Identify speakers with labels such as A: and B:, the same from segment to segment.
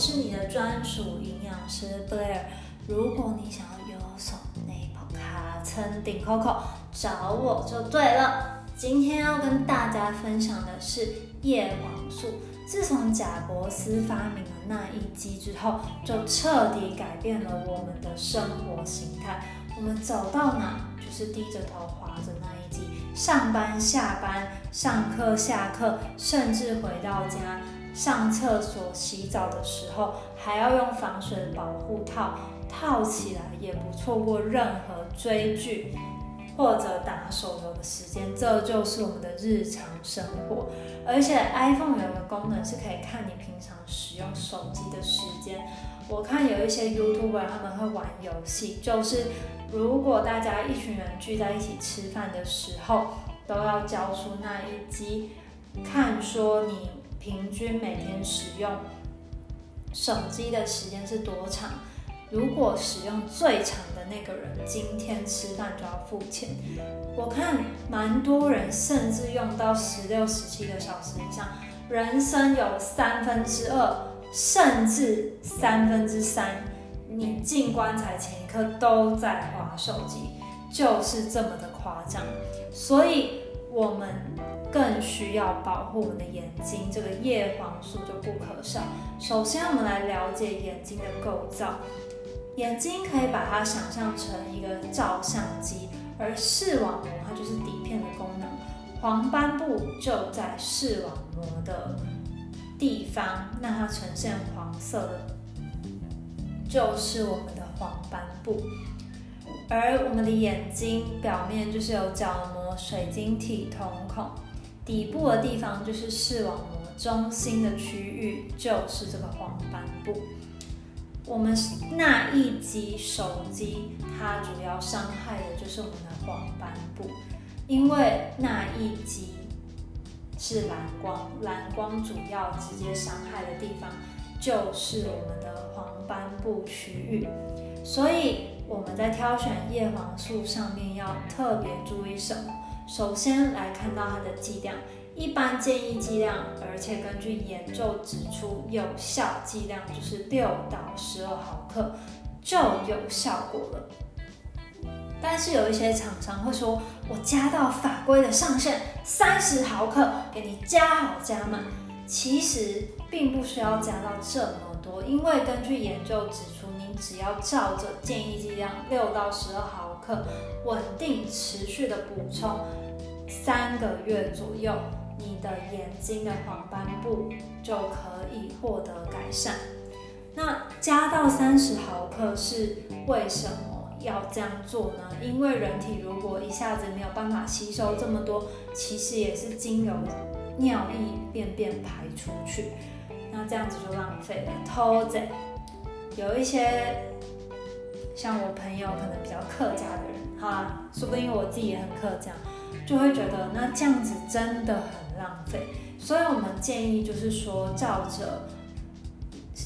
A: 是你的专属营养师 Blair。如果你想要有所内包卡称顶 Coco，找我就对了。今天要跟大家分享的是叶黄素。自从贾伯斯发明了那一机之后，就彻底改变了我们的生活形态。我们走到哪就是低着头滑着那一机，上班、下班、上课、下课，甚至回到家。上厕所、洗澡的时候，还要用防水保护套套起来，也不错过任何追剧或者打手游的时间。这就是我们的日常生活。而且 iPhone 有个功能是可以看你平常使用手机的时间。我看有一些 YouTuber 他们会玩游戏，就是如果大家一群人聚在一起吃饭的时候，都要交出那一机，看说你。平均每天使用手机的时间是多长？如果使用最长的那个人，今天吃饭就要付钱。我看蛮多人甚至用到十六、十七个小时以上，人生有三分之二，甚至三分之三，你进棺材前一刻都在划手机，就是这么的夸张。所以。我们更需要保护我们的眼睛，这个叶黄素就不可少。首先，我们来了解眼睛的构造。眼睛可以把它想象成一个照相机，而视网膜它就是底片的功能。黄斑部就在视网膜的地方，那它呈现黄色的，就是我们的黄斑部。而我们的眼睛表面就是有角膜、水晶体、瞳孔，底部的地方就是视网膜，中心的区域就是这个黄斑部。我们那一机手机，它主要伤害的就是我们的黄斑部，因为那一机是蓝光，蓝光主要直接伤害的地方就是我们的黄斑部区域，所以。我们在挑选叶黄素上面要特别注意什么？首先来看到它的剂量，一般建议剂量，而且根据研究指出，有效剂量就是六到十二毫克就有效果了。但是有一些厂商会说，我加到法规的上限三十毫克，给你加好加满。其实并不需要加到这么多，因为根据研究指出。只要照着建议剂量六到十二毫克，稳定持续的补充三个月左右，你的眼睛的黄斑部就可以获得改善。那加到三十毫克是为什么要这样做呢？因为人体如果一下子没有办法吸收这么多，其实也是经由尿液便便排出去，那这样子就浪费了。偷贼。有一些像我朋友可能比较客家的人，哈，说不定我自己也很客家，就会觉得那这样子真的很浪费。所以我们建议就是说，照着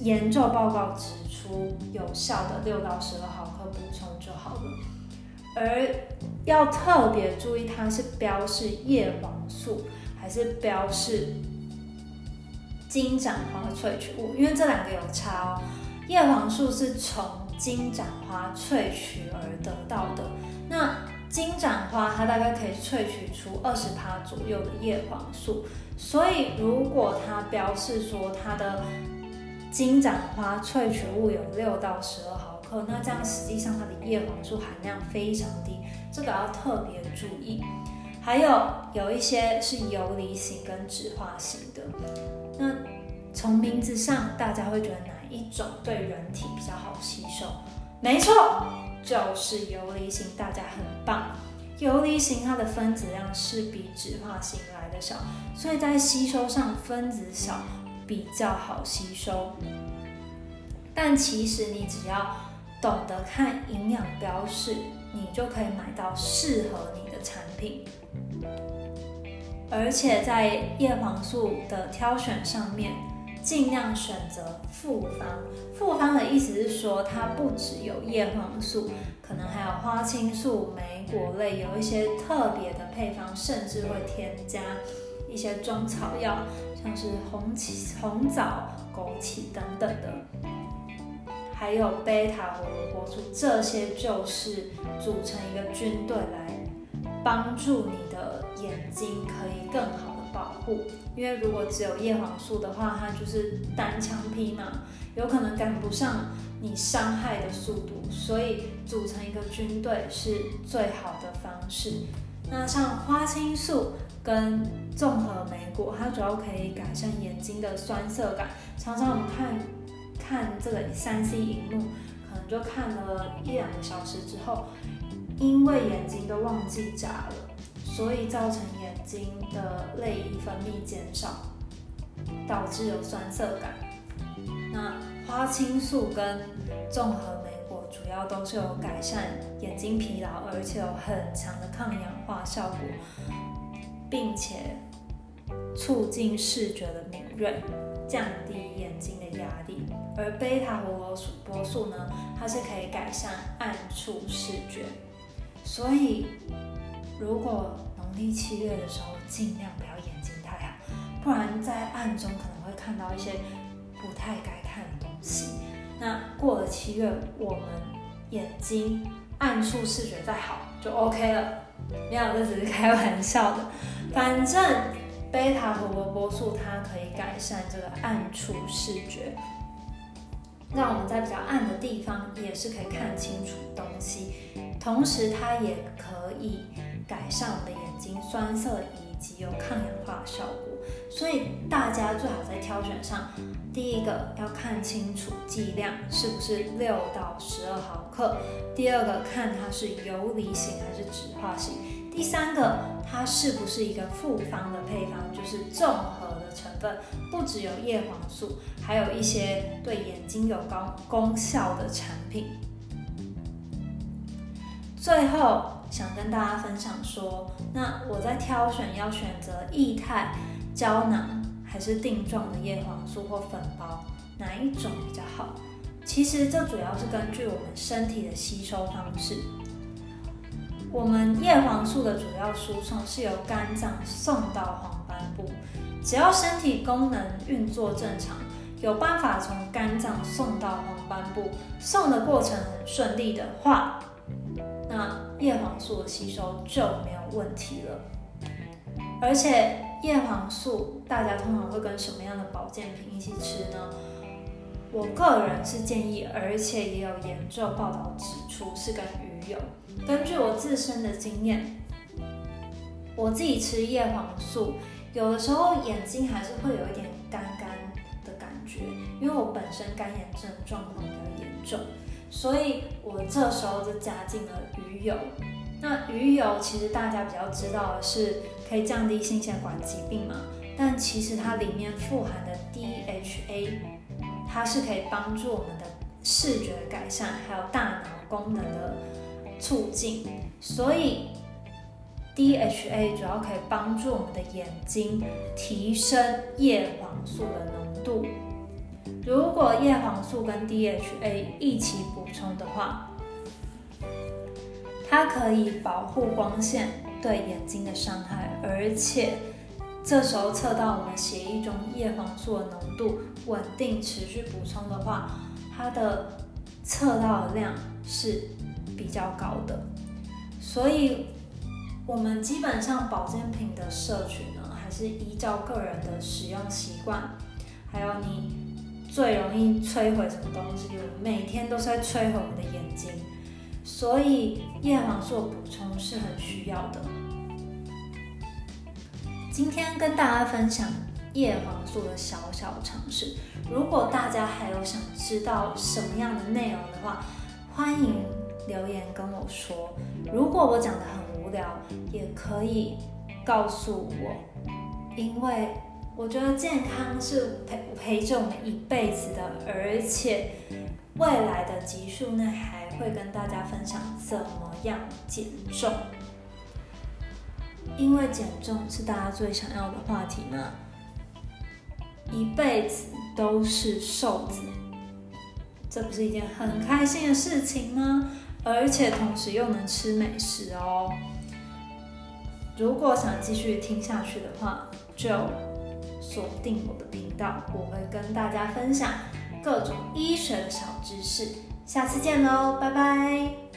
A: 研究报告指出有效的六到十二毫克补充就好了。而要特别注意，它是标示叶黄素还是标示金盏花萃取物，因为这两个有差哦。叶黄素是从金盏花萃取而得到的。那金盏花它大概可以萃取出二十帕左右的叶黄素，所以如果它标示说它的金盏花萃取物有六到十二毫克，那这样实际上它的叶黄素含量非常低，这个要特别注意。还有有一些是游离型跟酯化型的，那从名字上大家会觉得哪？一种对人体比较好吸收，没错，就是游离型，大家很棒。游离型它的分子量是比酯化型来的小，所以在吸收上分子小比较好吸收。但其实你只要懂得看营养标示，你就可以买到适合你的产品。而且在叶黄素的挑选上面。尽量选择复方，复方的意思是说，它不只有叶黄素，可能还有花青素、莓果类，有一些特别的配方，甚至会添加一些中草药，像是红、红枣、枸杞等等的，还有贝塔胡萝卜素，这些就是组成一个军队来帮助你的眼睛可以更好保护。因为如果只有叶黄素的话，它就是单枪匹马，有可能赶不上你伤害的速度，所以组成一个军队是最好的方式。那像花青素跟综合莓果，它主要可以改善眼睛的酸涩感。常常我们看看这个三 C 荧幕，可能就看了一两个小时之后，因为眼睛都忘记眨了，所以造成眼睛的泪液分泌减少，导致有酸涩感。那花青素跟综合莓果主要都是有改善眼睛疲劳，而且有很强的抗氧化效果，并且促进视觉的敏锐，降低眼睛的压力。而贝塔胡萝卜素呢，它是可以改善暗处视觉。所以，如果历七月的时候，尽量不要眼睛太好，不然在暗中可能会看到一些不太该看的东西。那过了七月，我们眼睛暗处视觉再好就 OK 了。没有，这只是开玩笑的。反正贝塔胡萝卜素它可以改善这个暗处视觉，让我们在比较暗的地方也是可以看清楚东西。同时，它也可以改善我们的眼睛酸涩以及有抗氧化效果。所以大家最好在挑选上，第一个要看清楚剂量是不是六到十二毫克，第二个看它是游离型还是酯化型，第三个它是不是一个复方的配方，就是综合的成分，不只有叶黄素，还有一些对眼睛有高功效的产品。最后想跟大家分享说，那我在挑选要选择液态。胶囊还是定状的叶黄素或粉包，哪一种比较好？其实这主要是根据我们身体的吸收方式。我们叶黄素的主要输送是由肝脏送到黄斑部，只要身体功能运作正常，有办法从肝脏送到黄斑部，送的过程很顺利的话，那叶黄素的吸收就没有问题了。而且叶黄素，大家通常会跟什么样的保健品一起吃呢？我个人是建议，而且也有研究报道指出是跟鱼油。根据我自身的经验，我自己吃叶黄素，有的时候眼睛还是会有一点干干的感觉，因为我本身干眼症状况比较严重，所以我这时候就加进了鱼油。那鱼油其实大家比较知道的是可以降低心血管疾病嘛，但其实它里面富含的 DHA，它是可以帮助我们的视觉改善，还有大脑功能的促进。所以 DHA 主要可以帮助我们的眼睛提升叶黄素的浓度。如果叶黄素跟 DHA 一起补充的话，它可以保护光线对眼睛的伤害，而且这时候测到我们血液中叶黄素的浓度稳定持续补充的话，它的测到的量是比较高的。所以，我们基本上保健品的摄取呢，还是依照个人的使用习惯，还有你最容易摧毁什么东西，我每天都是在摧毁我们的眼睛。所以叶黄素补充是很需要的。今天跟大家分享叶黄素的小小常识。如果大家还有想知道什么样的内容的话，欢迎留言跟我说。如果我讲得很无聊，也可以告诉我，因为我觉得健康是陪陪着我们一辈子的，而且未来的集数内还。会跟大家分享怎么样减重，因为减重是大家最想要的话题嘛。一辈子都是瘦子，这不是一件很开心的事情吗？而且同时又能吃美食哦。如果想继续听下去的话，就锁定我的频道，我会跟大家分享各种医学的小知识。下次见喽，拜拜。